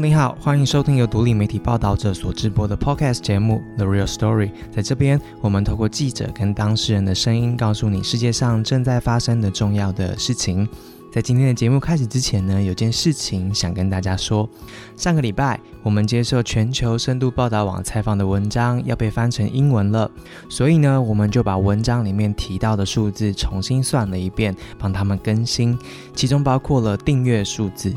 你好，欢迎收听由独立媒体报道者所制播的 Podcast 节目《The Real Story》。在这边，我们透过记者跟当事人的声音，告诉你世界上正在发生的重要的事情。在今天的节目开始之前呢，有件事情想跟大家说。上个礼拜，我们接受全球深度报道网采访的文章要被翻成英文了，所以呢，我们就把文章里面提到的数字重新算了一遍，帮他们更新，其中包括了订阅数字。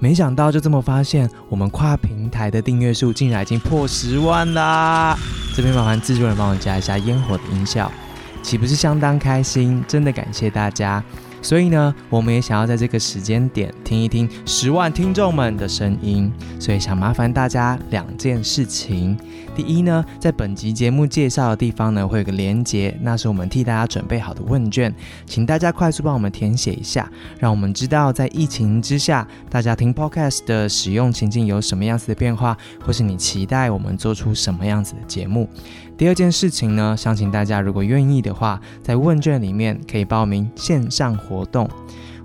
没想到就这么发现，我们跨平台的订阅数竟然已经破十万啦！这边麻烦制作人帮我加一下烟火的音效，岂不是相当开心？真的感谢大家。所以呢，我们也想要在这个时间点听一听十万听众们的声音，所以想麻烦大家两件事情。第一呢，在本集节目介绍的地方呢，会有个连接，那是我们替大家准备好的问卷，请大家快速帮我们填写一下，让我们知道在疫情之下，大家听 Podcast 的使用情境有什么样子的变化，或是你期待我们做出什么样子的节目。第二件事情呢，想请大家如果愿意的话，在问卷里面可以报名线上活动。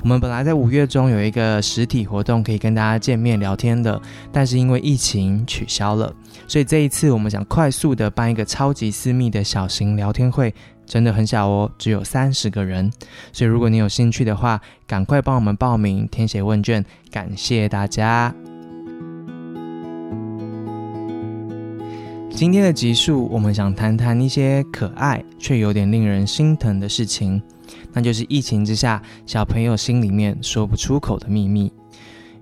我们本来在五月中有一个实体活动可以跟大家见面聊天的，但是因为疫情取消了，所以这一次我们想快速的办一个超级私密的小型聊天会，真的很小哦，只有三十个人。所以如果你有兴趣的话，赶快帮我们报名填写问卷，感谢大家。今天的集数，我们想谈谈一些可爱却有点令人心疼的事情，那就是疫情之下小朋友心里面说不出口的秘密。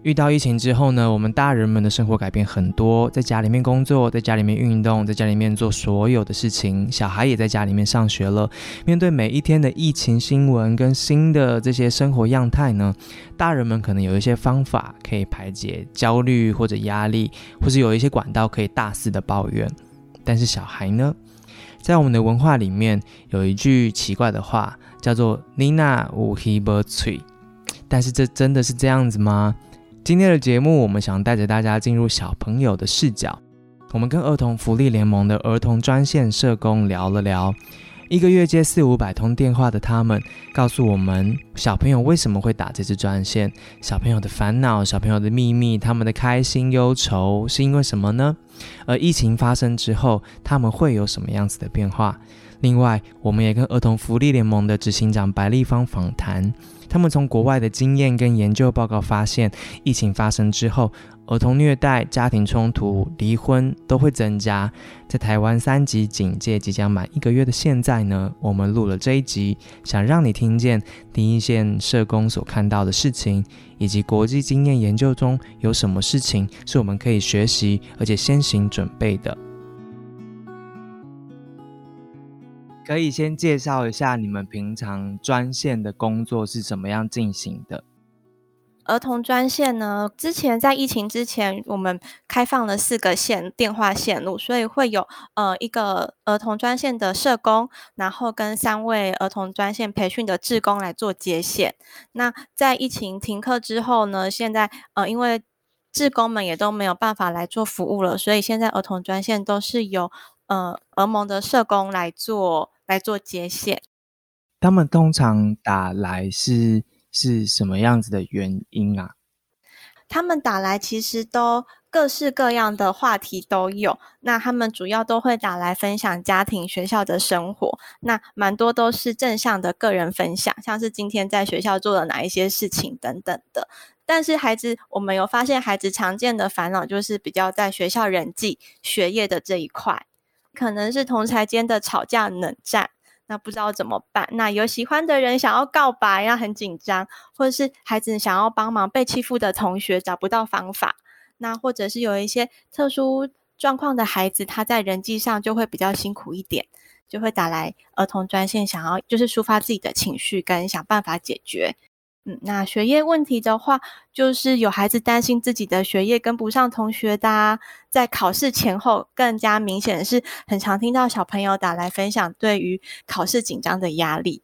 遇到疫情之后呢，我们大人们的生活改变很多，在家里面工作，在家里面运动，在家里面做所有的事情，小孩也在家里面上学了。面对每一天的疫情新闻跟新的这些生活样态呢，大人们可能有一些方法可以排解焦虑或者压力，或是有一些管道可以大肆的抱怨。但是小孩呢，在我们的文化里面有一句奇怪的话，叫做 “Nina u h i b e r t i 但是这真的是这样子吗？今天的节目，我们想带着大家进入小朋友的视角，我们跟儿童福利联盟的儿童专线社工聊了聊。一个月接四五百通电话的他们，告诉我们小朋友为什么会打这支专线，小朋友的烦恼、小朋友的秘密、他们的开心忧愁是因为什么呢？而疫情发生之后，他们会有什么样子的变化？另外，我们也跟儿童福利联盟的执行长白立芳访谈。他们从国外的经验跟研究报告发现，疫情发生之后，儿童虐待、家庭冲突、离婚都会增加。在台湾三级警戒即将满一个月的现在呢，我们录了这一集，想让你听见第一线社工所看到的事情，以及国际经验研究中有什么事情是我们可以学习而且先行准备的。可以先介绍一下你们平常专线的工作是怎么样进行的？儿童专线呢，之前在疫情之前，我们开放了四个线电话线路，所以会有呃一个儿童专线的社工，然后跟三位儿童专线培训的志工来做接线。那在疫情停课之后呢，现在呃因为志工们也都没有办法来做服务了，所以现在儿童专线都是由呃儿盟的社工来做。来做接线，他们通常打来是是什么样子的原因啊？他们打来其实都各式各样的话题都有。那他们主要都会打来分享家庭、学校的生活。那蛮多都是正向的个人分享，像是今天在学校做了哪一些事情等等的。但是孩子，我们有发现孩子常见的烦恼就是比较在学校人际、学业的这一块。可能是同才间的吵架冷战，那不知道怎么办。那有喜欢的人想要告白，要很紧张，或者是孩子想要帮忙被欺负的同学找不到方法。那或者是有一些特殊状况的孩子，他在人际上就会比较辛苦一点，就会打来儿童专线，想要就是抒发自己的情绪，跟想办法解决。嗯，那学业问题的话，就是有孩子担心自己的学业跟不上同学的，在考试前后更加明显的是，很常听到小朋友打来分享对于考试紧张的压力。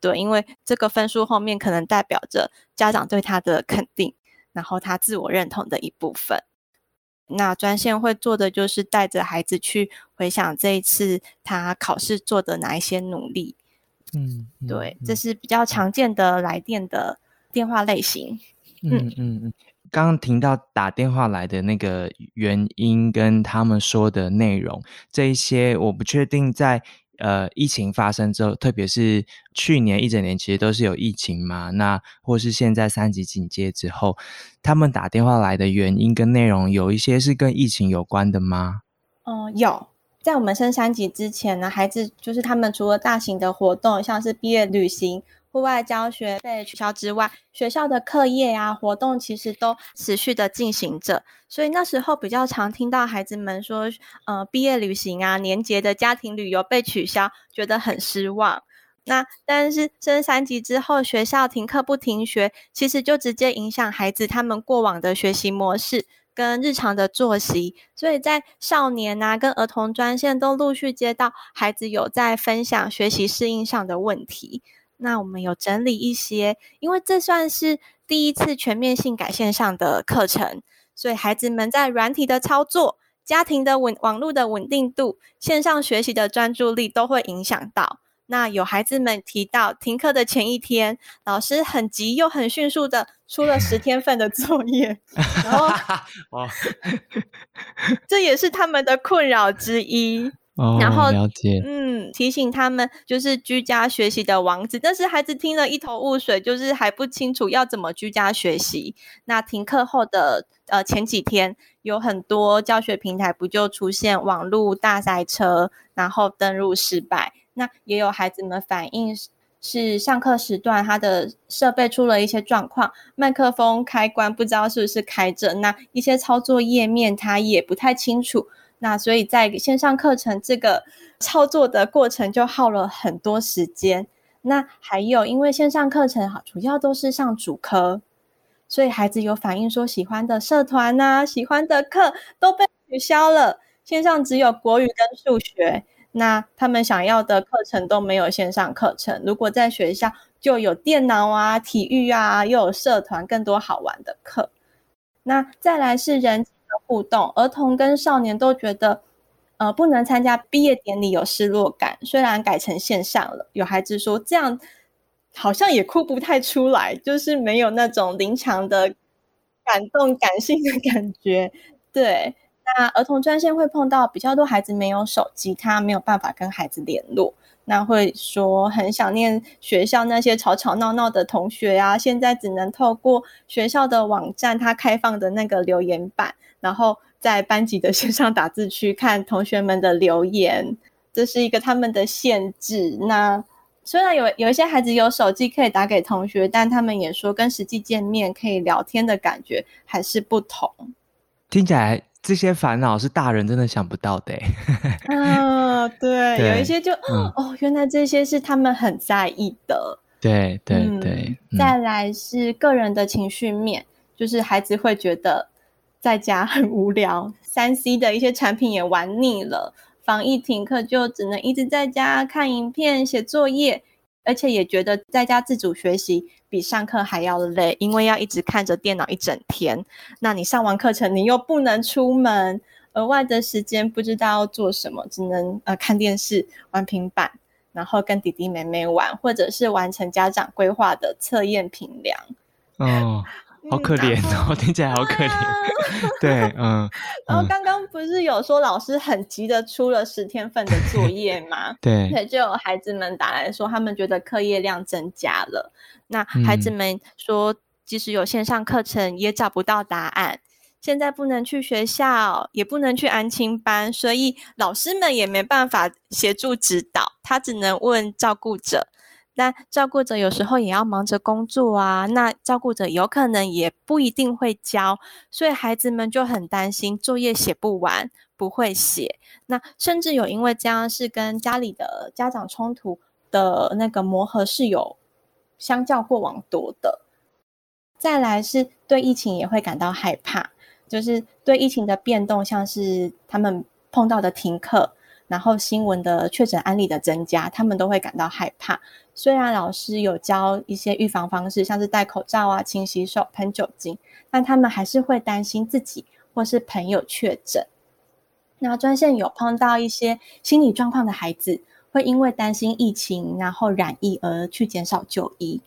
对，因为这个分数后面可能代表着家长对他的肯定，然后他自我认同的一部分。那专线会做的就是带着孩子去回想这一次他考试做的哪一些努力。嗯，对，这是比较常见的来电的电话类型。嗯嗯嗯，刚刚听到打电话来的那个原因跟他们说的内容，这一些我不确定在呃疫情发生之后，特别是去年一整年其实都是有疫情嘛，那或是现在三级警戒之后，他们打电话来的原因跟内容有一些是跟疫情有关的吗？嗯，有。在我们升三级之前呢，孩子就是他们除了大型的活动，像是毕业旅行、户外教学被取消之外，学校的课业啊活动其实都持续的进行着。所以那时候比较常听到孩子们说，呃，毕业旅行啊、年节的家庭旅游被取消，觉得很失望。那但是升三级之后，学校停课不停学，其实就直接影响孩子他们过往的学习模式。跟日常的作息，所以在少年啊跟儿童专线都陆续接到孩子有在分享学习适应上的问题。那我们有整理一些，因为这算是第一次全面性改线上的课程，所以孩子们在软体的操作、家庭的稳网络的稳定度、线上学习的专注力都会影响到。那有孩子们提到，停课的前一天，老师很急又很迅速的出了十天份的作业，然后，这也是他们的困扰之一。哦，然后了解，嗯，提醒他们就是居家学习的王子，但是孩子听了一头雾水，就是还不清楚要怎么居家学习。那停课后的呃前几天，有很多教学平台不就出现网络大塞车，然后登录失败。那也有孩子们反映是上课时段他的设备出了一些状况，麦克风开关不知道是不是开着，那一些操作页面他也不太清楚，那所以在线上课程这个操作的过程就耗了很多时间。那还有因为线上课程哈，主要都是上主科，所以孩子有反映说喜欢的社团呐，喜欢的课都被取消了，线上只有国语跟数学。那他们想要的课程都没有线上课程，如果在学校就有电脑啊、体育啊，又有社团，更多好玩的课。那再来是人际的互动，儿童跟少年都觉得，呃，不能参加毕业典礼有失落感。虽然改成线上了，有孩子说这样好像也哭不太出来，就是没有那种临场的感动、感性的感觉，对。那儿童专线会碰到比较多孩子没有手机，他没有办法跟孩子联络，那会说很想念学校那些吵吵闹闹的同学啊，现在只能透过学校的网站，他开放的那个留言板，然后在班级的 线上打字区看同学们的留言，这是一个他们的限制。那虽然有有一些孩子有手机可以打给同学，但他们也说跟实际见面可以聊天的感觉还是不同，听起来。这些烦恼是大人真的想不到的。啊，对，有一些就哦，原来这些是他们很在意的。对对对。再来是个人的情绪面，就是孩子会觉得在家很无聊，三 C 的一些产品也玩腻了，防疫停课就只能一直在家看影片、写作业。而且也觉得在家自主学习比上课还要累，因为要一直看着电脑一整天。那你上完课程，你又不能出门，额外的时间不知道要做什么，只能呃看电视、玩平板，然后跟弟弟妹妹玩，或者是完成家长规划的测验评量。哦。好可怜哦，听起来好可怜。对，嗯。然后刚刚不是有说老师很急的出了十天份的作 业吗？对。对，就有孩子们打来说，他们觉得课业量增加了。那孩子们说，即使有线上课程，也找不到答案。现在不能去学校，也不能去安亲班，所以老师们也没办法协助指导，他只能问照顾者。但照顾者有时候也要忙着工作啊，那照顾者有可能也不一定会教，所以孩子们就很担心作业写不完，不会写。那甚至有因为这样是跟家里的家长冲突的那个磨合是有相较过往多的。再来是对疫情也会感到害怕，就是对疫情的变动，像是他们碰到的停课。然后新闻的确诊案例的增加，他们都会感到害怕。虽然老师有教一些预防方式，像是戴口罩啊、勤洗手、喷酒精，但他们还是会担心自己或是朋友确诊。那专线有碰到一些心理状况的孩子，会因为担心疫情然后染疫而去减少就医。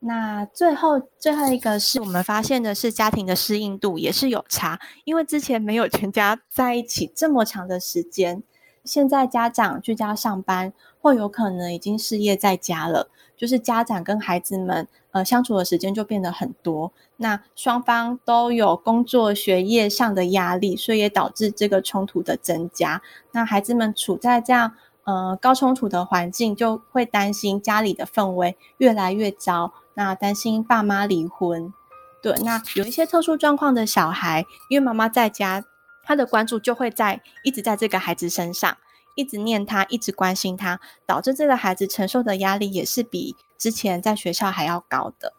那最后最后一个是我们发现的是家庭的适应度也是有差，因为之前没有全家在一起这么长的时间，现在家长居家上班，或有可能已经失业在家了，就是家长跟孩子们呃相处的时间就变得很多，那双方都有工作学业上的压力，所以也导致这个冲突的增加。那孩子们处在这样呃高冲突的环境，就会担心家里的氛围越来越糟。那担心爸妈离婚，对，那有一些特殊状况的小孩，因为妈妈在家，他的关注就会在一直在这个孩子身上，一直念他，一直关心他，导致这个孩子承受的压力也是比之前在学校还要高的。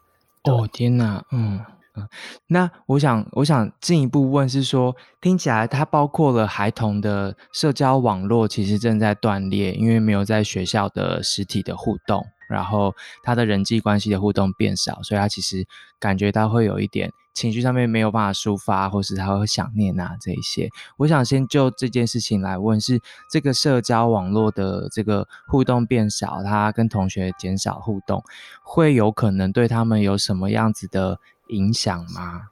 哦天哪，嗯嗯，那我想我想进一步问是说，听起来它包括了孩童的社交网络其实正在断裂，因为没有在学校的实体的互动。然后他的人际关系的互动变少，所以他其实感觉到会有一点情绪上面没有办法抒发，或是他会想念啊这一些。我想先就这件事情来问，是这个社交网络的这个互动变少，他跟同学减少互动，会有可能对他们有什么样子的影响吗？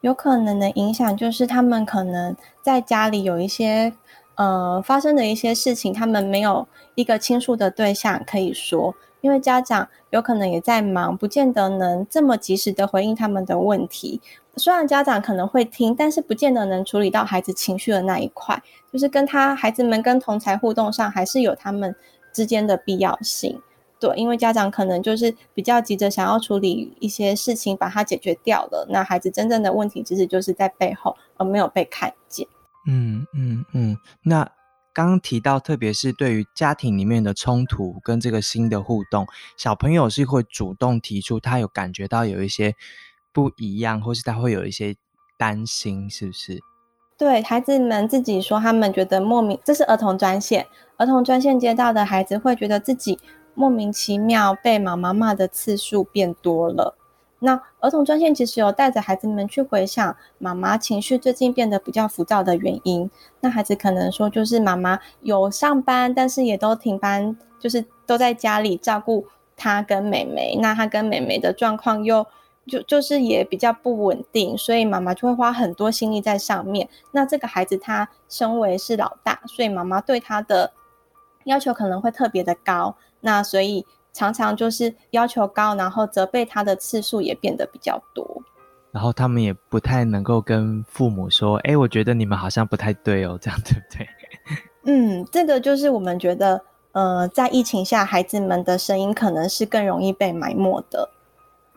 有可能的影响就是他们可能在家里有一些呃发生的一些事情，他们没有一个倾诉的对象可以说。因为家长有可能也在忙，不见得能这么及时的回应他们的问题。虽然家长可能会听，但是不见得能处理到孩子情绪的那一块。就是跟他孩子们跟同才互动上，还是有他们之间的必要性。对，因为家长可能就是比较急着想要处理一些事情，把它解决掉了。那孩子真正的问题，其实就是在背后，而没有被看见。嗯嗯嗯，那。刚刚提到，特别是对于家庭里面的冲突跟这个新的互动，小朋友是会主动提出他有感觉到有一些不一样，或是他会有一些担心，是不是？对孩子们自己说，他们觉得莫名，这是儿童专线，儿童专线接到的孩子会觉得自己莫名其妙被妈妈骂的次数变多了。那儿童专线其实有带着孩子们去回想妈妈情绪最近变得比较浮躁的原因。那孩子可能说，就是妈妈有上班，但是也都停班，就是都在家里照顾他跟妹妹。那他跟妹妹的状况又就就是也比较不稳定，所以妈妈就会花很多心力在上面。那这个孩子他身为是老大，所以妈妈对他的要求可能会特别的高。那所以。常常就是要求高，然后责备他的次数也变得比较多，然后他们也不太能够跟父母说：“哎，我觉得你们好像不太对哦，这样对不对？” 嗯，这个就是我们觉得，呃，在疫情下，孩子们的声音可能是更容易被埋没的。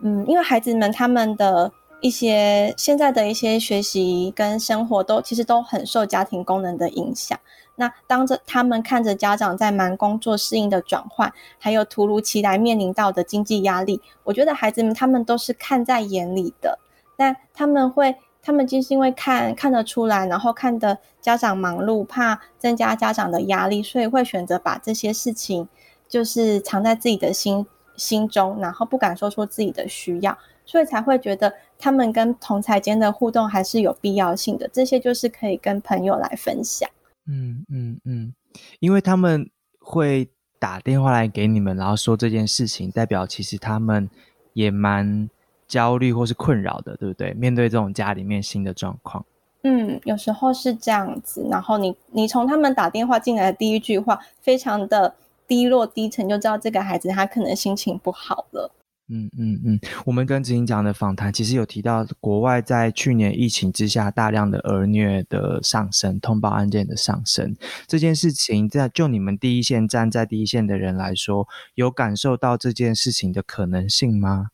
嗯，因为孩子们他们的。一些现在的一些学习跟生活都其实都很受家庭功能的影响。那当着他们看着家长在忙工作适应的转换，还有突如其来面临到的经济压力，我觉得孩子们他们都是看在眼里的。但他们会，他们就是因为看看得出来，然后看的家长忙碌，怕增加家长的压力，所以会选择把这些事情就是藏在自己的心心中，然后不敢说出自己的需要。所以才会觉得他们跟同才间的互动还是有必要性的，这些就是可以跟朋友来分享。嗯嗯嗯，因为他们会打电话来给你们，然后说这件事情，代表其实他们也蛮焦虑或是困扰的，对不对？面对这种家里面新的状况，嗯，有时候是这样子。然后你你从他们打电话进来的第一句话，非常的低落低沉，就知道这个孩子他可能心情不好了。嗯嗯嗯，我们跟执行长的访谈其实有提到，国外在去年疫情之下，大量的儿虐的上升，通报案件的上升，这件事情在就你们第一线站在第一线的人来说，有感受到这件事情的可能性吗？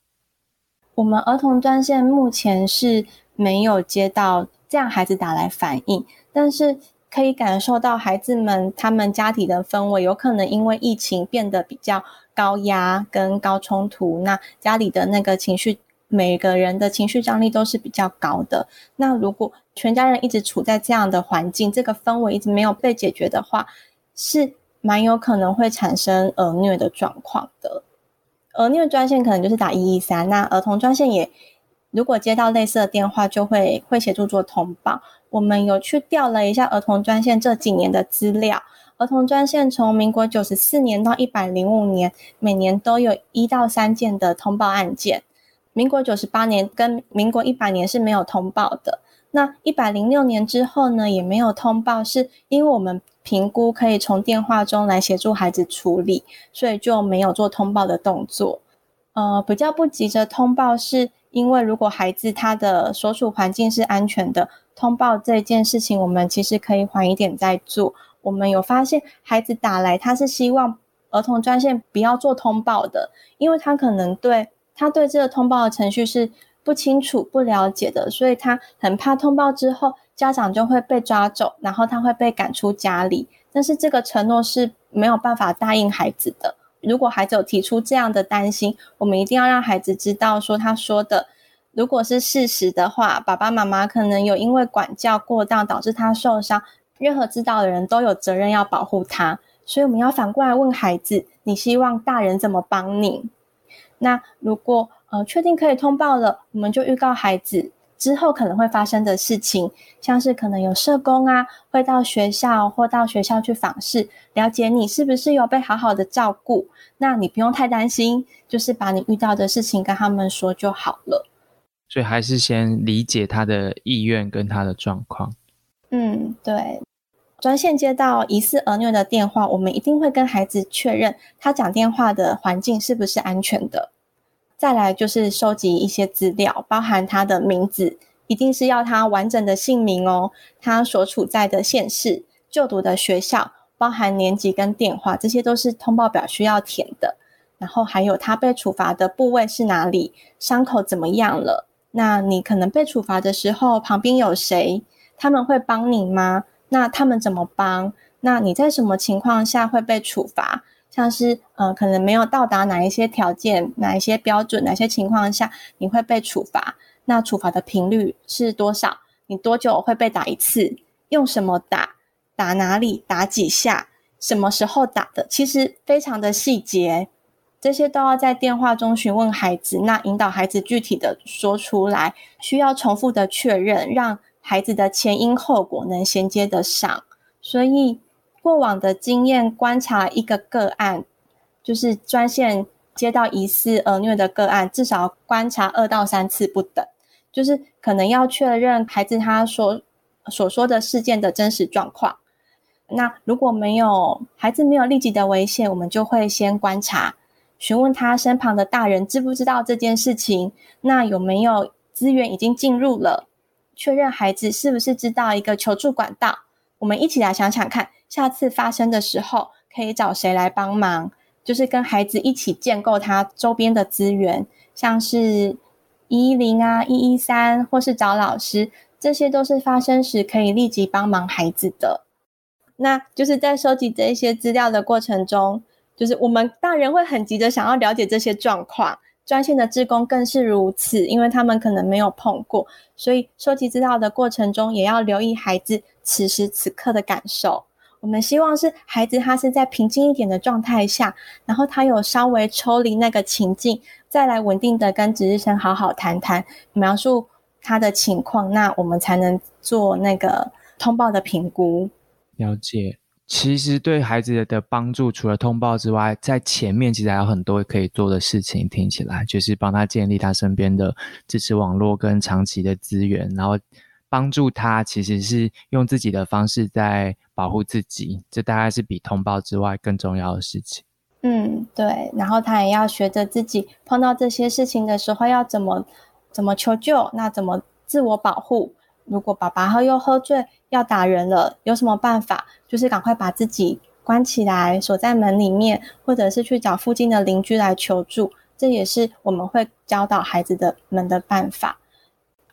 我们儿童专线目前是没有接到这样孩子打来反映，但是。可以感受到孩子们他们家庭的氛围，有可能因为疫情变得比较高压跟高冲突，那家里的那个情绪，每个人的情绪张力都是比较高的。那如果全家人一直处在这样的环境，这个氛围一直没有被解决的话，是蛮有可能会产生儿虐的状况的。儿虐专线可能就是打一一三，那儿童专线也。如果接到类似的电话，就会会协助做通报。我们有去调了一下儿童专线这几年的资料，儿童专线从民国九十四年到一百零五年，每年都有一到三件的通报案件。民国九十八年跟民国一百年是没有通报的。那一百零六年之后呢，也没有通报，是因为我们评估可以从电话中来协助孩子处理，所以就没有做通报的动作。呃，比较不急着通报，是因为如果孩子他的所处环境是安全的，通报这件事情，我们其实可以缓一点再做。我们有发现孩子打来，他是希望儿童专线不要做通报的，因为他可能对他对这个通报的程序是。不清楚、不了解的，所以他很怕通报之后家长就会被抓走，然后他会被赶出家里。但是这个承诺是没有办法答应孩子的。如果孩子有提出这样的担心，我们一定要让孩子知道，说他说的如果是事实的话，爸爸妈妈可能有因为管教过当导致他受伤，任何知道的人都有责任要保护他。所以我们要反过来问孩子：你希望大人怎么帮你？那如果？呃，确定可以通报了，我们就预告孩子之后可能会发生的事情，像是可能有社工啊，会到学校或到学校去访视，了解你是不是有被好好的照顾。那你不用太担心，就是把你遇到的事情跟他们说就好了。所以还是先理解他的意愿跟他的状况。嗯，对。专线接到疑似儿虐的电话，我们一定会跟孩子确认他讲电话的环境是不是安全的。再来就是收集一些资料，包含他的名字，一定是要他完整的姓名哦。他所处在的县市、就读的学校，包含年级跟电话，这些都是通报表需要填的。然后还有他被处罚的部位是哪里，伤口怎么样了？那你可能被处罚的时候，旁边有谁？他们会帮你吗？那他们怎么帮？那你在什么情况下会被处罚？像是呃，可能没有到达哪一些条件、哪一些标准、哪些情况下你会被处罚？那处罚的频率是多少？你多久会被打一次？用什么打？打哪里？打几下？什么时候打的？其实非常的细节，这些都要在电话中询问孩子，那引导孩子具体的说出来，需要重复的确认，让孩子的前因后果能衔接得上，所以。过往的经验观察一个个案，就是专线接到疑似儿虐的个案，至少观察二到三次不等，就是可能要确认孩子他所所说的事件的真实状况。那如果没有孩子没有立即的危险，我们就会先观察，询问他身旁的大人知不知道这件事情，那有没有资源已经进入了，确认孩子是不是知道一个求助管道。我们一起来想想看。下次发生的时候，可以找谁来帮忙？就是跟孩子一起建构他周边的资源，像是一一零啊、一一三，或是找老师，这些都是发生时可以立即帮忙孩子的。那就是在收集这一些资料的过程中，就是我们大人会很急着想要了解这些状况，专线的职工更是如此，因为他们可能没有碰过，所以收集资料的过程中，也要留意孩子此时此刻的感受。我们希望是孩子，他是在平静一点的状态下，然后他有稍微抽离那个情境，再来稳定的跟值日生好好谈谈，描述他的情况，那我们才能做那个通报的评估。了解，其实对孩子的帮助，除了通报之外，在前面其实还有很多可以做的事情。听起来就是帮他建立他身边的支持网络跟长期的资源，然后。帮助他其实是用自己的方式在保护自己，这大概是比通报之外更重要的事情。嗯，对。然后他也要学着自己碰到这些事情的时候要怎么怎么求救，那怎么自我保护。如果爸爸喝又喝醉要打人了，有什么办法？就是赶快把自己关起来，锁在门里面，或者是去找附近的邻居来求助。这也是我们会教导孩子的们的办法。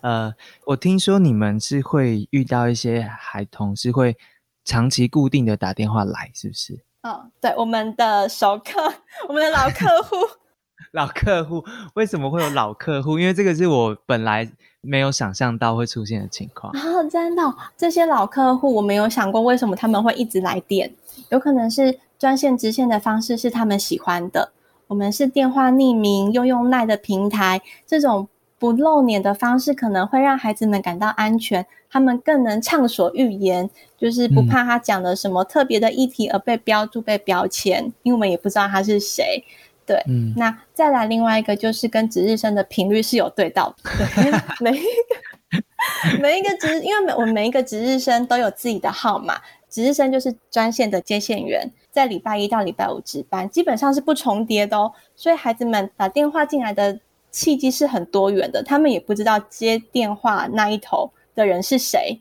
呃，我听说你们是会遇到一些孩童是会长期固定的打电话来，是不是？嗯，对，我们的熟客，我们的老客户，老客户为什么会有老客户？因为这个是我本来没有想象到会出现的情况啊！真的，这些老客户我没有想过为什么他们会一直来电，有可能是专线直线的方式是他们喜欢的。我们是电话匿名，又用赖的平台这种。不露脸的方式，可能会让孩子们感到安全，他们更能畅所欲言，就是不怕他讲的什么特别的议题而被标注、被标签，因为我们也不知道他是谁。对，嗯，那再来另外一个就是跟值日生的频率是有对到，对，每一个每一个值，因为每我们每一个值日生都有自己的号码，值日生就是专线的接线员，在礼拜一到礼拜五值班，基本上是不重叠的哦，所以孩子们打电话进来的契机是很多元的，他们也不知道接电话那一头的人是谁，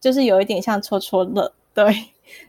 就是有一点像戳戳乐，对。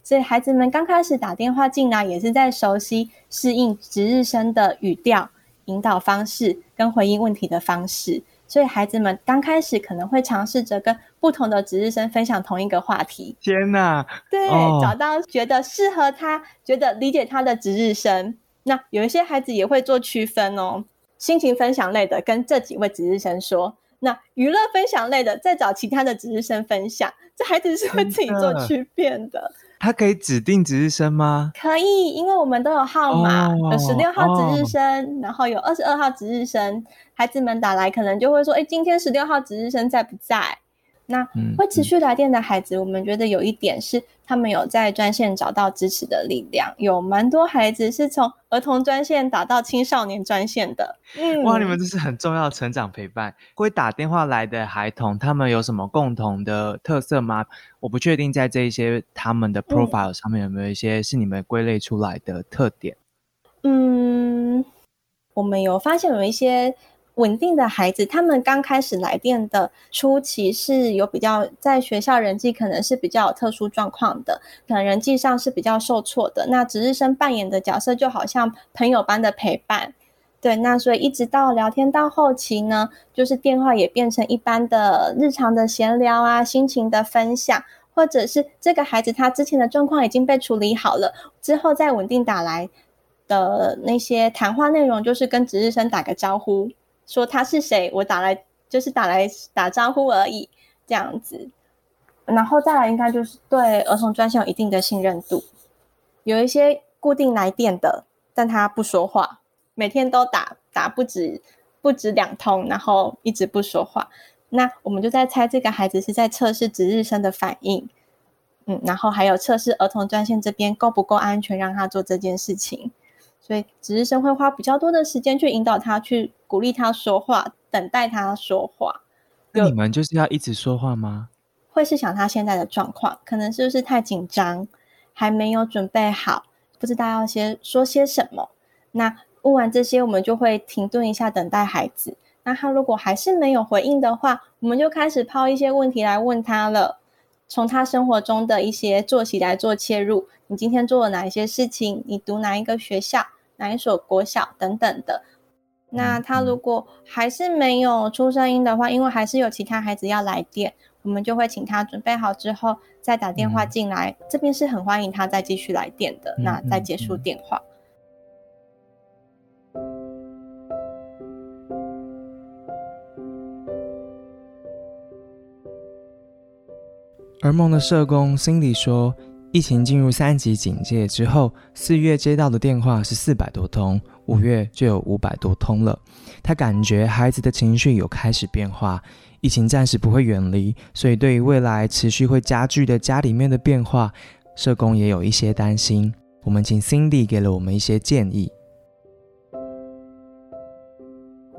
所以孩子们刚开始打电话进来，也是在熟悉适应值日生的语调、引导方式跟回应问题的方式。所以孩子们刚开始可能会尝试着跟不同的值日生分享同一个话题。天哪！对，找到觉得适合他、觉得理解他的值日生。那有一些孩子也会做区分哦，心情分享类的跟这几位值日生说，那娱乐分享类的再找其他的值日生分享。这孩子是会自己做区片的。他可以指定值日生吗？可以，因为我们都有号码，有十六号值日生，然后有二十二号值日生。孩子们打来，可能就会说：“哎，今天十六号值日生在不在？”那会持续来电的孩子，我们觉得有一点是，他们有在专线找到支持的力量。有蛮多孩子是从儿童专线打到青少年专线的。嗯，哇，你们这是很重要的成长陪伴。会打电话来的孩童，他们有什么共同的特色吗？我不确定，在这一些他们的 profile 上面有没有一些是你们归类出来的特点？嗯，我们有发现有一些。稳定的孩子，他们刚开始来电的初期是有比较在学校人际可能是比较有特殊状况的，可能人际上是比较受挫的。那值日生扮演的角色就好像朋友般的陪伴，对。那所以一直到聊天到后期呢，就是电话也变成一般的日常的闲聊啊，心情的分享，或者是这个孩子他之前的状况已经被处理好了，之后再稳定打来的那些谈话内容，就是跟值日生打个招呼。说他是谁？我打来就是打来打招呼而已，这样子。然后再来，应该就是对儿童专线有一定的信任度。有一些固定来电的，但他不说话，每天都打打不止不止两通，然后一直不说话。那我们就在猜这个孩子是在测试值日生的反应，嗯，然后还有测试儿童专线这边够不够安全，让他做这件事情。所以值日生会花比较多的时间去引导他去。鼓励他说话，等待他说话。那你们就是要一直说话吗？会是想他现在的状况，可能是不是太紧张，还没有准备好，不知道要先说些什么。那问完这些，我们就会停顿一下，等待孩子。那他如果还是没有回应的话，我们就开始抛一些问题来问他了，从他生活中的一些作息来做切入。你今天做了哪一些事情？你读哪一个学校？哪一所国小？等等的。那他如果还是没有出声音的话，因为还是有其他孩子要来电，我们就会请他准备好之后再打电话进来。这边是很欢迎他再继续来电的。那再结束电话。而梦的社工 Cindy 说。疫情进入三级警戒之后，四月接到的电话是四百多通，五月就有五百多通了。他感觉孩子的情绪有开始变化，疫情暂时不会远离，所以对于未来持续会加剧的家里面的变化，社工也有一些担心。我们请 Cindy 给了我们一些建议。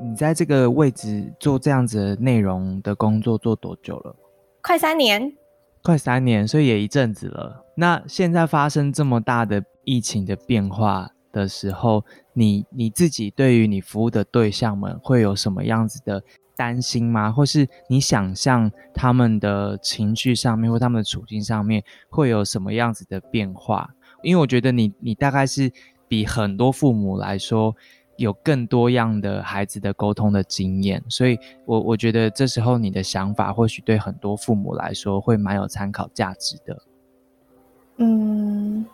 你在这个位置做这样子内容的工作做多久了？快三年。快三年，所以也一阵子了。那现在发生这么大的疫情的变化的时候，你你自己对于你服务的对象们会有什么样子的担心吗？或是你想象他们的情绪上面或他们的处境上面会有什么样子的变化？因为我觉得你你大概是比很多父母来说。有更多样的孩子的沟通的经验，所以我我觉得这时候你的想法或许对很多父母来说会蛮有参考价值的。嗯，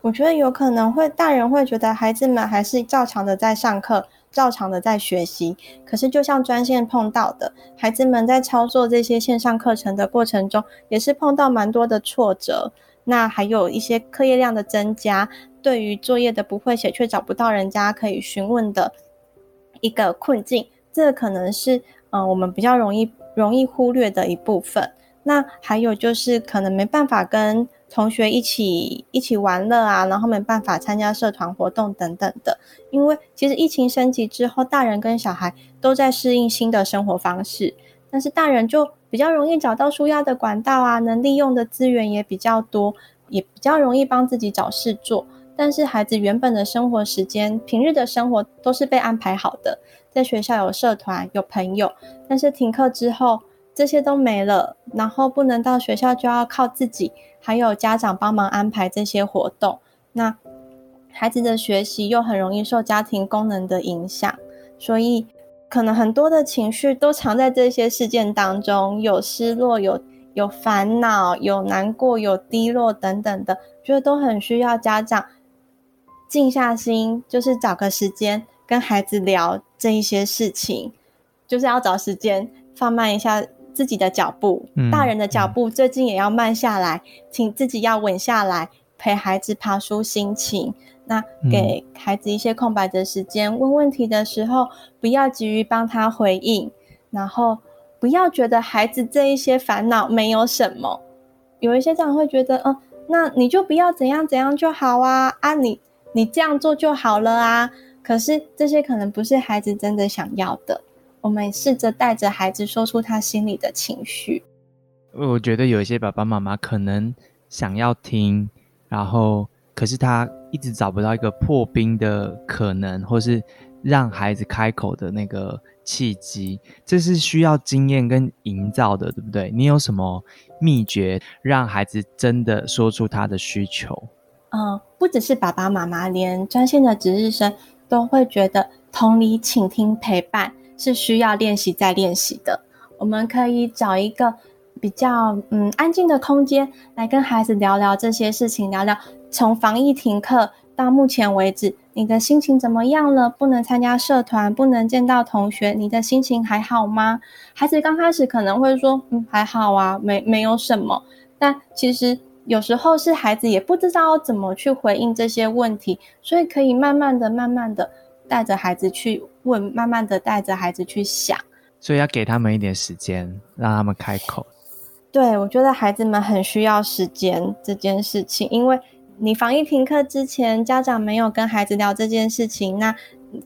我觉得有可能会大人会觉得孩子们还是照常的在上课，照常的在学习。可是就像专线碰到的，孩子们在操作这些线上课程的过程中，也是碰到蛮多的挫折。那还有一些课业量的增加。对于作业的不会写却找不到人家可以询问的一个困境，这可能是嗯，我们比较容易容易忽略的一部分。那还有就是可能没办法跟同学一起一起玩乐啊，然后没办法参加社团活动等等的。因为其实疫情升级之后，大人跟小孩都在适应新的生活方式，但是大人就比较容易找到舒压的管道啊，能利用的资源也比较多，也比较容易帮自己找事做。但是孩子原本的生活时间，平日的生活都是被安排好的，在学校有社团有朋友，但是停课之后。这些都没了，然后不能到学校，就要靠自己，还有家长帮忙安排这些活动。那孩子的学习又很容易受家庭功能的影响，所以可能很多的情绪都藏在这些事件当中，有失落，有有烦恼，有难过，有低落等等的，觉得都很需要家长静下心，就是找个时间跟孩子聊这一些事情，就是要找时间放慢一下。自己的脚步，大人的脚步最近也要慢下来，请自己要稳下来，陪孩子爬出心情。那给孩子一些空白的时间，问问题的时候，不要急于帮他回应，然后不要觉得孩子这一些烦恼没有什么。有一些家长会觉得，嗯，那你就不要怎样怎样就好啊，啊，你你这样做就好了啊。可是这些可能不是孩子真的想要的。我们试着带着孩子说出他心里的情绪。我觉得有一些爸爸妈妈可能想要听，然后可是他一直找不到一个破冰的可能，或是让孩子开口的那个契机，这是需要经验跟营造的，对不对？你有什么秘诀让孩子真的说出他的需求？嗯，不只是爸爸妈妈，连专线的值日生都会觉得同理、倾听、陪伴。是需要练习再练习的。我们可以找一个比较嗯安静的空间，来跟孩子聊聊这些事情，聊聊从防疫停课到目前为止，你的心情怎么样了？不能参加社团，不能见到同学，你的心情还好吗？孩子刚开始可能会说嗯还好啊，没没有什么。但其实有时候是孩子也不知道怎么去回应这些问题，所以可以慢慢的、慢慢的。带着孩子去问，慢慢的带着孩子去想，所以要给他们一点时间，让他们开口。对，我觉得孩子们很需要时间这件事情，因为你防疫停课之前，家长没有跟孩子聊这件事情，那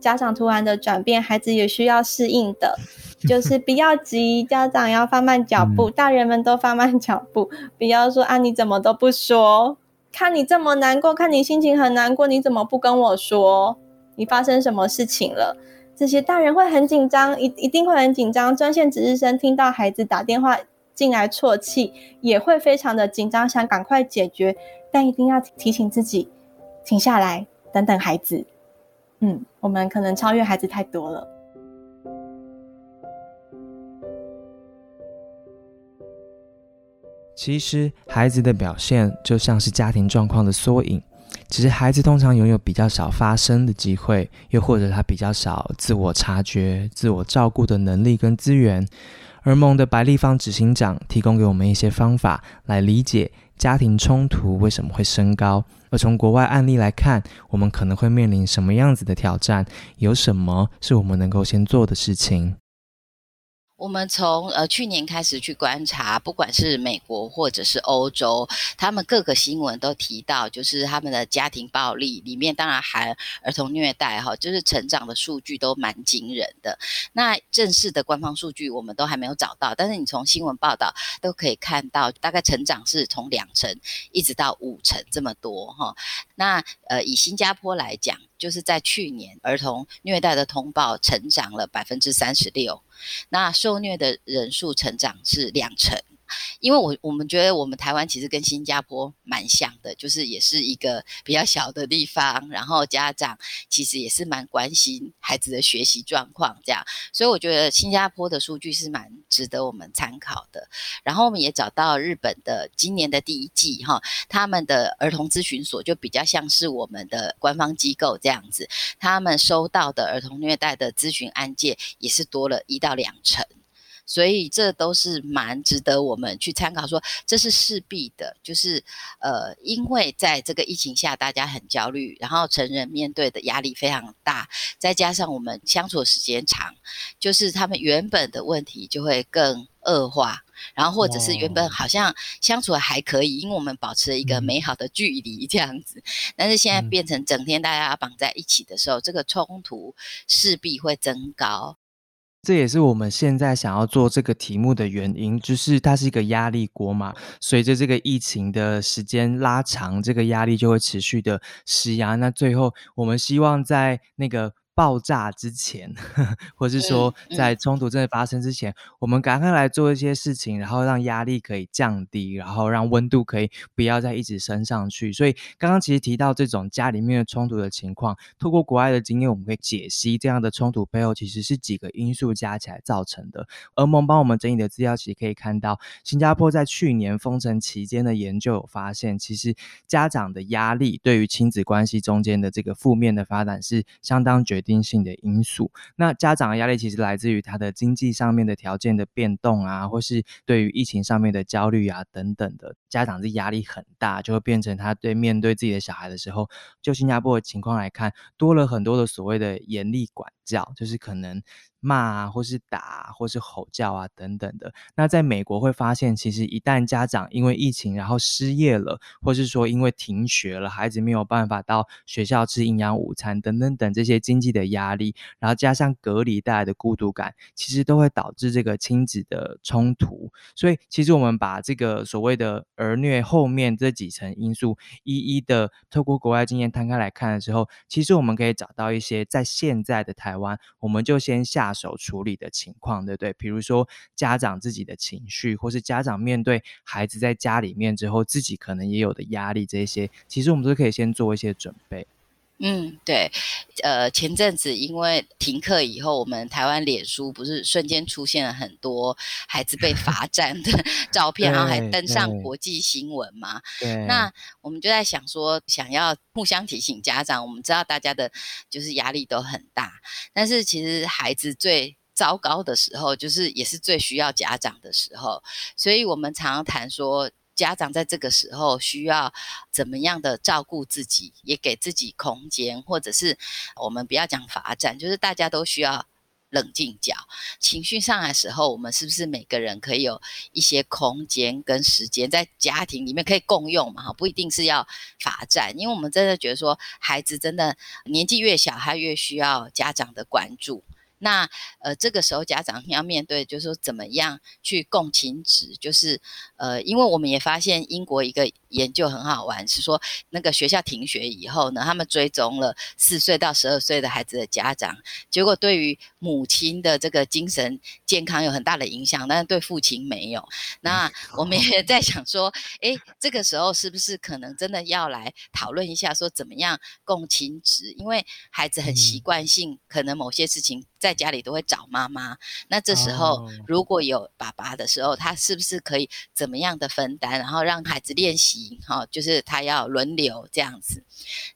家长突然的转变，孩子也需要适应的，就是不要急，家长要放慢脚步，大人们都放慢脚步，不要说啊你怎么都不说，看你这么难过，看你心情很难过，你怎么不跟我说？你发生什么事情了？这些大人会很紧张，一一定会很紧张。专线值日生听到孩子打电话进来啜泣，也会非常的紧张，想赶快解决，但一定要提醒自己停下来，等等孩子。嗯，我们可能超越孩子太多了。其实，孩子的表现就像是家庭状况的缩影。只是孩子通常拥有比较少发声的机会，又或者他比较少自我察觉、自我照顾的能力跟资源。而梦的白立方执行长提供给我们一些方法来理解家庭冲突为什么会升高，而从国外案例来看，我们可能会面临什么样子的挑战？有什么是我们能够先做的事情？我们从呃去年开始去观察，不管是美国或者是欧洲，他们各个新闻都提到，就是他们的家庭暴力里面，当然含儿童虐待哈，就是成长的数据都蛮惊人的。那正式的官方数据我们都还没有找到，但是你从新闻报道都可以看到，大概成长是从两成一直到五成这么多哈。那呃以新加坡来讲。就是在去年，儿童虐待的通报成长了百分之三十六，那受虐的人数成长是两成。因为我我们觉得我们台湾其实跟新加坡蛮像的，就是也是一个比较小的地方，然后家长其实也是蛮关心孩子的学习状况这样，所以我觉得新加坡的数据是蛮值得我们参考的。然后我们也找到日本的今年的第一季哈，他们的儿童咨询所就比较像是我们的官方机构这样子，他们收到的儿童虐待的咨询案件也是多了一到两成。所以这都是蛮值得我们去参考，说这是势必的，就是呃，因为在这个疫情下，大家很焦虑，然后成人面对的压力非常大，再加上我们相处的时间长，就是他们原本的问题就会更恶化。然后或者是原本好像相处的还可以，因为我们保持了一个美好的距离这样子，但是现在变成整天大家绑在一起的时候，这个冲突势必会增高。这也是我们现在想要做这个题目的原因，就是它是一个压力锅嘛。随着这个疫情的时间拉长，这个压力就会持续的施压。那最后我们希望在那个。爆炸之前，或是说在冲突真的发生之前，我们赶快来做一些事情，然后让压力可以降低，然后让温度可以不要再一直升上去。所以刚刚其实提到这种家里面的冲突的情况，透过国外的经验，我们可以解析这样的冲突背后其实是几个因素加起来造成的。而蒙帮我们整理的资料，其实可以看到，新加坡在去年封城期间的研究有发现，其实家长的压力对于亲子关系中间的这个负面的发展是相当决定。性的因素，那家长的压力其实来自于他的经济上面的条件的变动啊，或是对于疫情上面的焦虑啊等等的，家长这压力很大，就会变成他对面对自己的小孩的时候，就新加坡的情况来看，多了很多的所谓的严厉管教，就是可能。骂啊，或是打，或是吼叫啊，等等的。那在美国会发现，其实一旦家长因为疫情然后失业了，或是说因为停学了，孩子没有办法到学校吃营养午餐等等等这些经济的压力，然后加上隔离带来的孤独感，其实都会导致这个亲子的冲突。所以，其实我们把这个所谓的而虐后面这几层因素一一的透过国外经验摊开来看的时候，其实我们可以找到一些在现在的台湾，我们就先下。手处理的情况，对不对？比如说家长自己的情绪，或是家长面对孩子在家里面之后，自己可能也有的压力，这些其实我们都可以先做一些准备。嗯，对，呃，前阵子因为停课以后，我们台湾脸书不是瞬间出现了很多孩子被罚站的 照片，然后还登上国际新闻嘛？对。那我们就在想说，想要互相提醒家长，我们知道大家的就是压力都很大，但是其实孩子最糟糕的时候，就是也是最需要家长的时候，所以我们常常谈说。家长在这个时候需要怎么样的照顾自己，也给自己空间，或者是我们不要讲罚站，就是大家都需要冷静脚。情绪上来的时候，我们是不是每个人可以有一些空间跟时间，在家庭里面可以共用嘛？哈，不一定是要罚站，因为我们真的觉得说，孩子真的年纪越小，他越需要家长的关注。那呃，这个时候家长要面对，就是说怎么样去共情值，就是呃，因为我们也发现英国一个研究很好玩，是说那个学校停学以后呢，他们追踪了四岁到十二岁的孩子的家长，结果对于母亲的这个精神健康有很大的影响，但是对父亲没有。那我们也 在想说，哎，这个时候是不是可能真的要来讨论一下，说怎么样共情值？因为孩子很习惯性，可能某些事情在。在家里都会找妈妈，那这时候如果有爸爸的时候，他是不是可以怎么样的分担，然后让孩子练习？好，就是他要轮流这样子。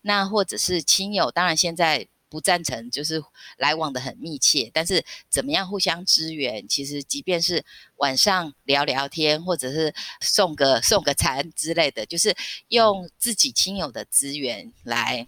那或者是亲友，当然现在不赞成，就是来往的很密切，但是怎么样互相支援？其实即便是晚上聊聊天，或者是送个送个餐之类的，就是用自己亲友的资源来。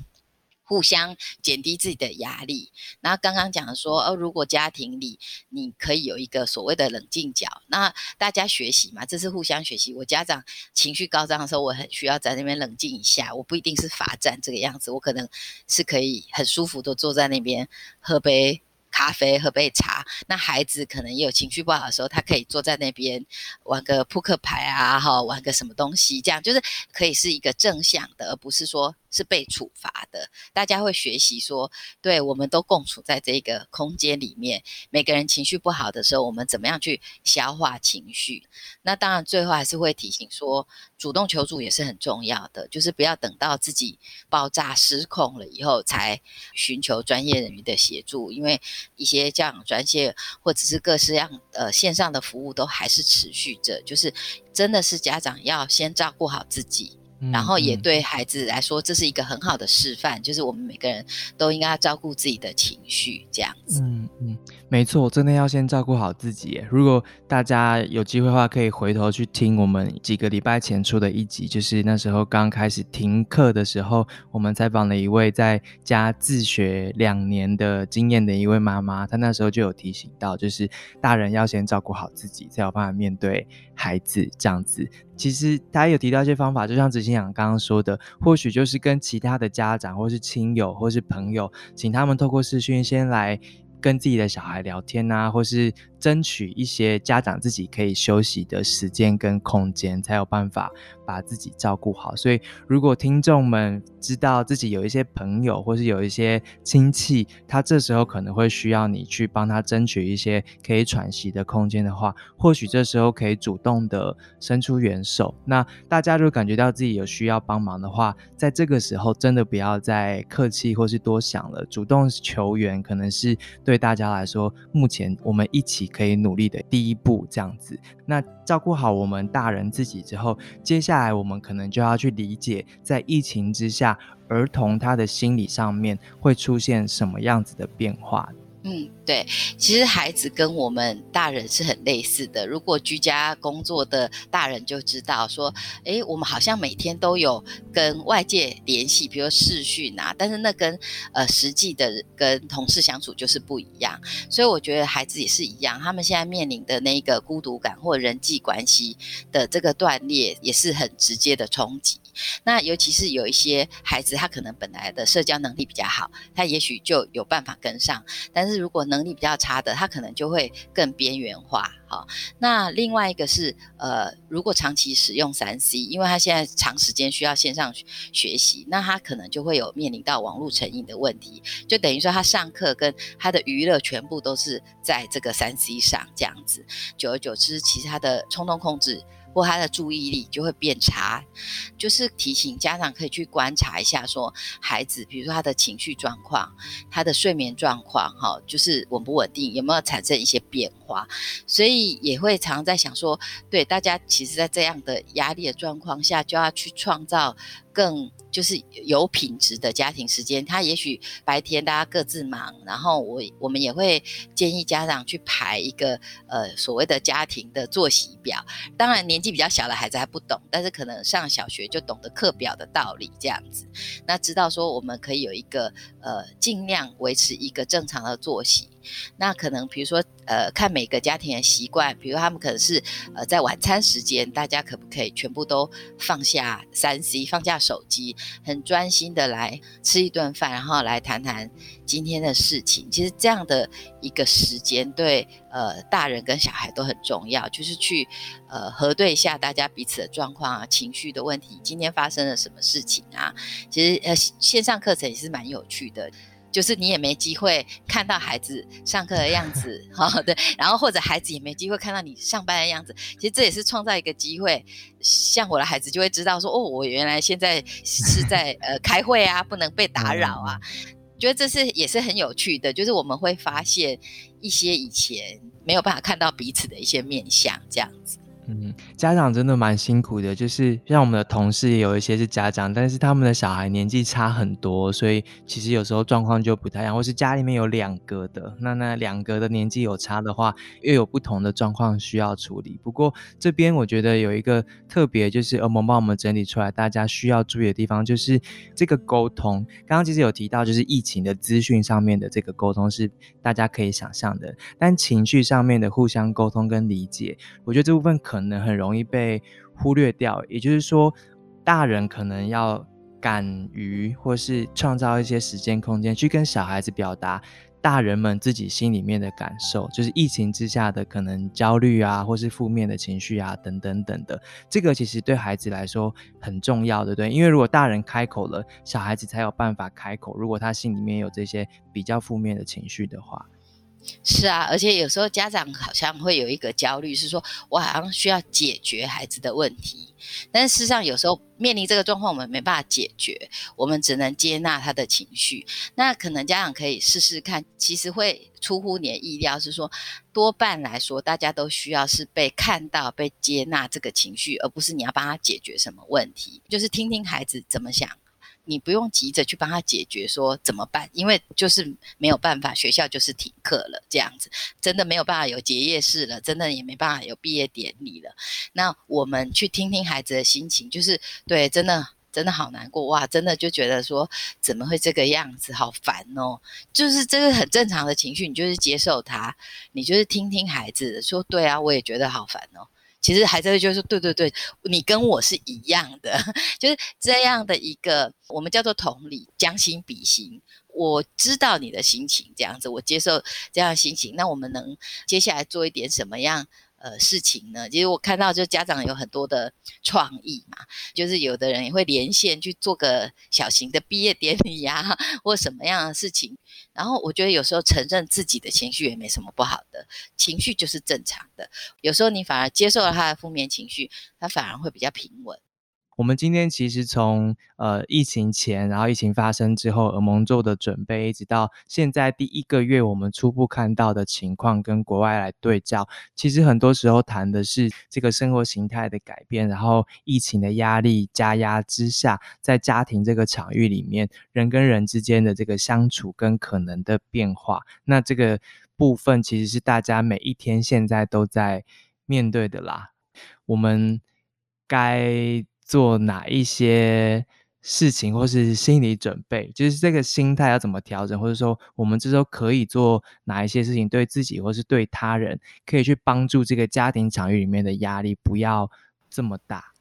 互相减低自己的压力。那刚刚讲说，哦，如果家庭里你可以有一个所谓的冷静角，那大家学习嘛，这是互相学习。我家长情绪高涨的时候，我很需要在那边冷静一下。我不一定是罚站这个样子，我可能是可以很舒服的坐在那边喝杯。咖啡喝杯茶，那孩子可能也有情绪不好的时候，他可以坐在那边玩个扑克牌啊，哈，玩个什么东西，这样就是可以是一个正向的，而不是说是被处罚的。大家会学习说，对，我们都共处在这个空间里面，每个人情绪不好的时候，我们怎么样去消化情绪？那当然，最后还是会提醒说，主动求助也是很重要的，就是不要等到自己爆炸失控了以后才寻求专业人员的协助，因为。一些教养专线或者是各式样呃线上的服务都还是持续着，就是真的是家长要先照顾好自己，然后也对孩子来说，这是一个很好的示范，就是我们每个人都应该要照顾自己的情绪，这样子。嗯嗯，没错，真的要先照顾好自己。如果大家有机会的话，可以回头去听我们几个礼拜前出的一集，就是那时候刚开始停课的时候，我们采访了一位在家自学两年的经验的一位妈妈，她那时候就有提醒到，就是大人要先照顾好自己，才有办法面对孩子这样子。其实大家有提到一些方法，就像执行长刚刚说的，或许就是跟其他的家长，或是亲友，或是朋友，请他们透过视讯先来跟自己的小孩聊天啊，或是。争取一些家长自己可以休息的时间跟空间，才有办法把自己照顾好。所以，如果听众们知道自己有一些朋友或是有一些亲戚，他这时候可能会需要你去帮他争取一些可以喘息的空间的话，或许这时候可以主动的伸出援手。那大家如果感觉到自己有需要帮忙的话，在这个时候真的不要再客气或是多想了，主动求援可能是对对大家来说，目前我们一起。可以努力的第一步，这样子。那照顾好我们大人自己之后，接下来我们可能就要去理解，在疫情之下，儿童他的心理上面会出现什么样子的变化。嗯，对，其实孩子跟我们大人是很类似的。如果居家工作的大人就知道说，哎，我们好像每天都有跟外界联系，比如视讯啊，但是那跟呃实际的跟同事相处就是不一样。所以我觉得孩子也是一样，他们现在面临的那个孤独感或人际关系的这个断裂，也是很直接的冲击。那尤其是有一些孩子，他可能本来的社交能力比较好，他也许就有办法跟上。但是如果能力比较差的，他可能就会更边缘化。好，那另外一个是，呃，如果长期使用三 C，因为他现在长时间需要线上学习，那他可能就会有面临到网络成瘾的问题，就等于说他上课跟他的娱乐全部都是在这个三 C 上，这样子，久而久之，其实他的冲动控制。或他的注意力就会变差，就是提醒家长可以去观察一下，说孩子，比如说他的情绪状况、他的睡眠状况，哈，就是稳不稳定，有没有产生一些变化，所以也会常常在想说，对大家，其实，在这样的压力的状况下，就要去创造。更就是有品质的家庭时间，他也许白天大家各自忙，然后我我们也会建议家长去排一个呃所谓的家庭的作息表。当然年纪比较小的孩子还不懂，但是可能上小学就懂得课表的道理这样子。那知道说我们可以有一个呃尽量维持一个正常的作息。那可能比如说，呃，看每个家庭的习惯，比如他们可能是，呃，在晚餐时间，大家可不可以全部都放下三 C，放下手机，很专心的来吃一顿饭，然后来谈谈今天的事情。其实这样的一个时间，对呃大人跟小孩都很重要，就是去呃核对一下大家彼此的状况啊，情绪的问题，今天发生了什么事情啊？其实呃线上课程也是蛮有趣的。就是你也没机会看到孩子上课的样子，哈，对，然后或者孩子也没机会看到你上班的样子。其实这也是创造一个机会，像我的孩子就会知道说，哦，我原来现在是在 呃开会啊，不能被打扰啊。觉得这是也是很有趣的，就是我们会发现一些以前没有办法看到彼此的一些面相，这样子。嗯，家长真的蛮辛苦的，就是像我们的同事也有一些是家长，但是他们的小孩年纪差很多，所以其实有时候状况就不太一样。或是家里面有两个的，那那两个的年纪有差的话，又有不同的状况需要处理。不过这边我觉得有一个特别，就是欧盟帮我们整理出来，大家需要注意的地方，就是这个沟通。刚刚其实有提到，就是疫情的资讯上面的这个沟通是大家可以想象的，但情绪上面的互相沟通跟理解，我觉得这部分可。可能很容易被忽略掉，也就是说，大人可能要敢于或是创造一些时间空间，去跟小孩子表达大人们自己心里面的感受，就是疫情之下的可能焦虑啊，或是负面的情绪啊，等等等的。这个其实对孩子来说很重要，对不对？因为如果大人开口了，小孩子才有办法开口。如果他心里面有这些比较负面的情绪的话。是啊，而且有时候家长好像会有一个焦虑，是说我好像需要解决孩子的问题，但是事实上有时候面临这个状况，我们没办法解决，我们只能接纳他的情绪。那可能家长可以试试看，其实会出乎你的意料，是说多半来说，大家都需要是被看到、被接纳这个情绪，而不是你要帮他解决什么问题，就是听听孩子怎么想。你不用急着去帮他解决，说怎么办？因为就是没有办法，学校就是停课了，这样子真的没有办法有结业式了，真的也没办法有毕业典礼了。那我们去听听孩子的心情，就是对，真的真的好难过哇！真的就觉得说怎么会这个样子，好烦哦。就是这个很正常的情绪，你就是接受它，你就是听听孩子说，对啊，我也觉得好烦哦。其实还在就是：“对对对，你跟我是一样的，就是这样的一个，我们叫做同理，将心比心。我知道你的心情，这样子，我接受这样心情。那我们能接下来做一点什么样？”呃，事情呢，其实我看到就家长有很多的创意嘛，就是有的人也会连线去做个小型的毕业典礼呀，或什么样的事情。然后我觉得有时候承认自己的情绪也没什么不好的，情绪就是正常的。有时候你反而接受了他的负面情绪，他反而会比较平稳。我们今天其实从呃疫情前，然后疫情发生之后，耳蒙做的准备，一直到现在第一个月，我们初步看到的情况跟国外来对照，其实很多时候谈的是这个生活形态的改变，然后疫情的压力加压之下，在家庭这个场域里面，人跟人之间的这个相处跟可能的变化，那这个部分其实是大家每一天现在都在面对的啦。我们该。做哪一些事情，或是心理准备，就是这个心态要怎么调整，或者说我们这时候可以做哪一些事情，对自己或是对他人，可以去帮助这个家庭场域里面的压力不要这么大。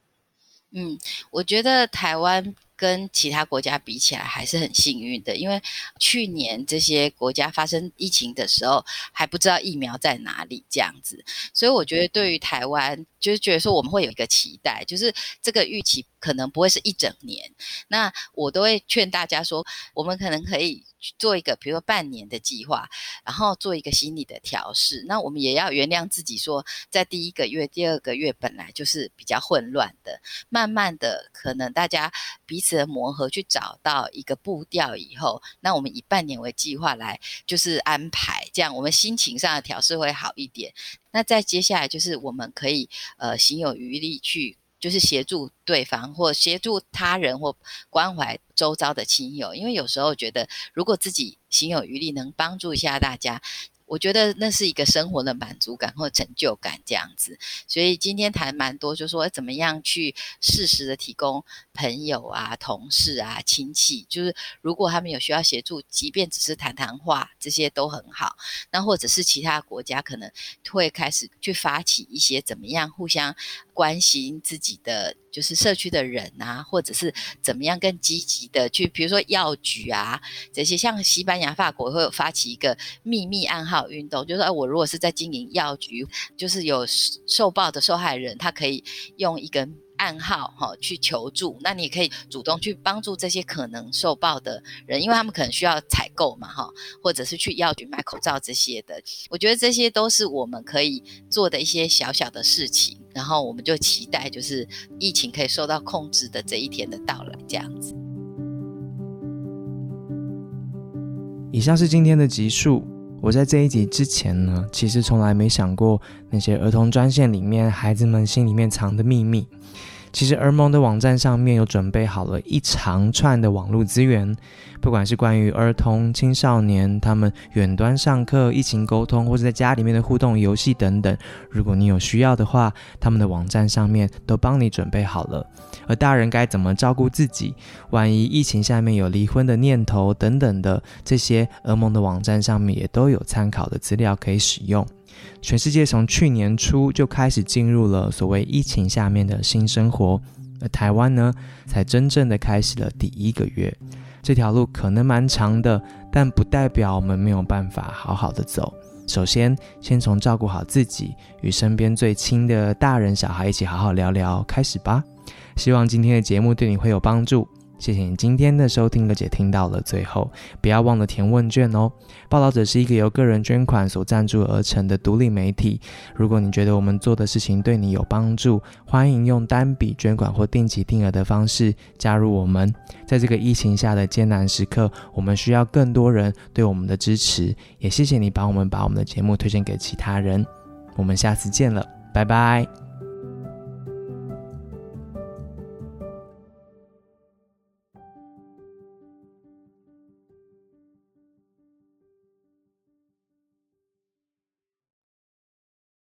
嗯，我觉得台湾。跟其他国家比起来还是很幸运的，因为去年这些国家发生疫情的时候还不知道疫苗在哪里这样子，所以我觉得对于台湾就是觉得说我们会有一个期待，就是这个预期可能不会是一整年。那我都会劝大家说，我们可能可以做一个比如说半年的计划，然后做一个心理的调试。那我们也要原谅自己，说在第一个月、第二个月本来就是比较混乱的，慢慢的可能大家彼此。的磨合去找到一个步调以后，那我们以半年为计划来就是安排，这样我们心情上的调试会好一点。那再接下来就是我们可以呃行有余力去就是协助对方或协助他人或关怀周遭的亲友，因为有时候觉得如果自己行有余力能帮助一下大家。我觉得那是一个生活的满足感或成就感这样子，所以今天谈蛮多，就说怎么样去适时的提供朋友啊、同事啊、亲戚，就是如果他们有需要协助，即便只是谈谈话，这些都很好。那或者是其他国家可能会开始去发起一些怎么样互相关心自己的，就是社区的人啊，或者是怎么样更积极的去，比如说药局啊这些，像西班牙、法国会有发起一个秘密暗号。运动就是，哎，我如果是在经营药局，就是有受报的受害人，他可以用一个暗号哈去求助。那你可以主动去帮助这些可能受报的人，因为他们可能需要采购嘛哈，或者是去药局买口罩这些的。我觉得这些都是我们可以做的一些小小的事情。然后我们就期待，就是疫情可以受到控制的这一天的到来，这样子。以上是今天的集数。我在这一集之前呢，其实从来没想过那些儿童专线里面孩子们心里面藏的秘密。其实儿盟的网站上面有准备好了一长串的网络资源，不管是关于儿童、青少年他们远端上课、疫情沟通，或者在家里面的互动游戏等等。如果你有需要的话，他们的网站上面都帮你准备好了。而大人该怎么照顾自己？万一疫情下面有离婚的念头等等的，这些儿盟的网站上面也都有参考的资料可以使用。全世界从去年初就开始进入了所谓疫情下面的新生活，而台湾呢，才真正的开始了第一个月。这条路可能蛮长的，但不代表我们没有办法好好的走。首先，先从照顾好自己，与身边最亲的大人小孩一起好好聊聊开始吧。希望今天的节目对你会有帮助。谢谢你今天的收听，而且听到了最后，不要忘了填问卷哦。报道者是一个由个人捐款所赞助而成的独立媒体。如果你觉得我们做的事情对你有帮助，欢迎用单笔捐款或定期定额的方式加入我们。在这个疫情下的艰难时刻，我们需要更多人对我们的支持。也谢谢你帮我们把我们的节目推荐给其他人。我们下次见了，拜拜。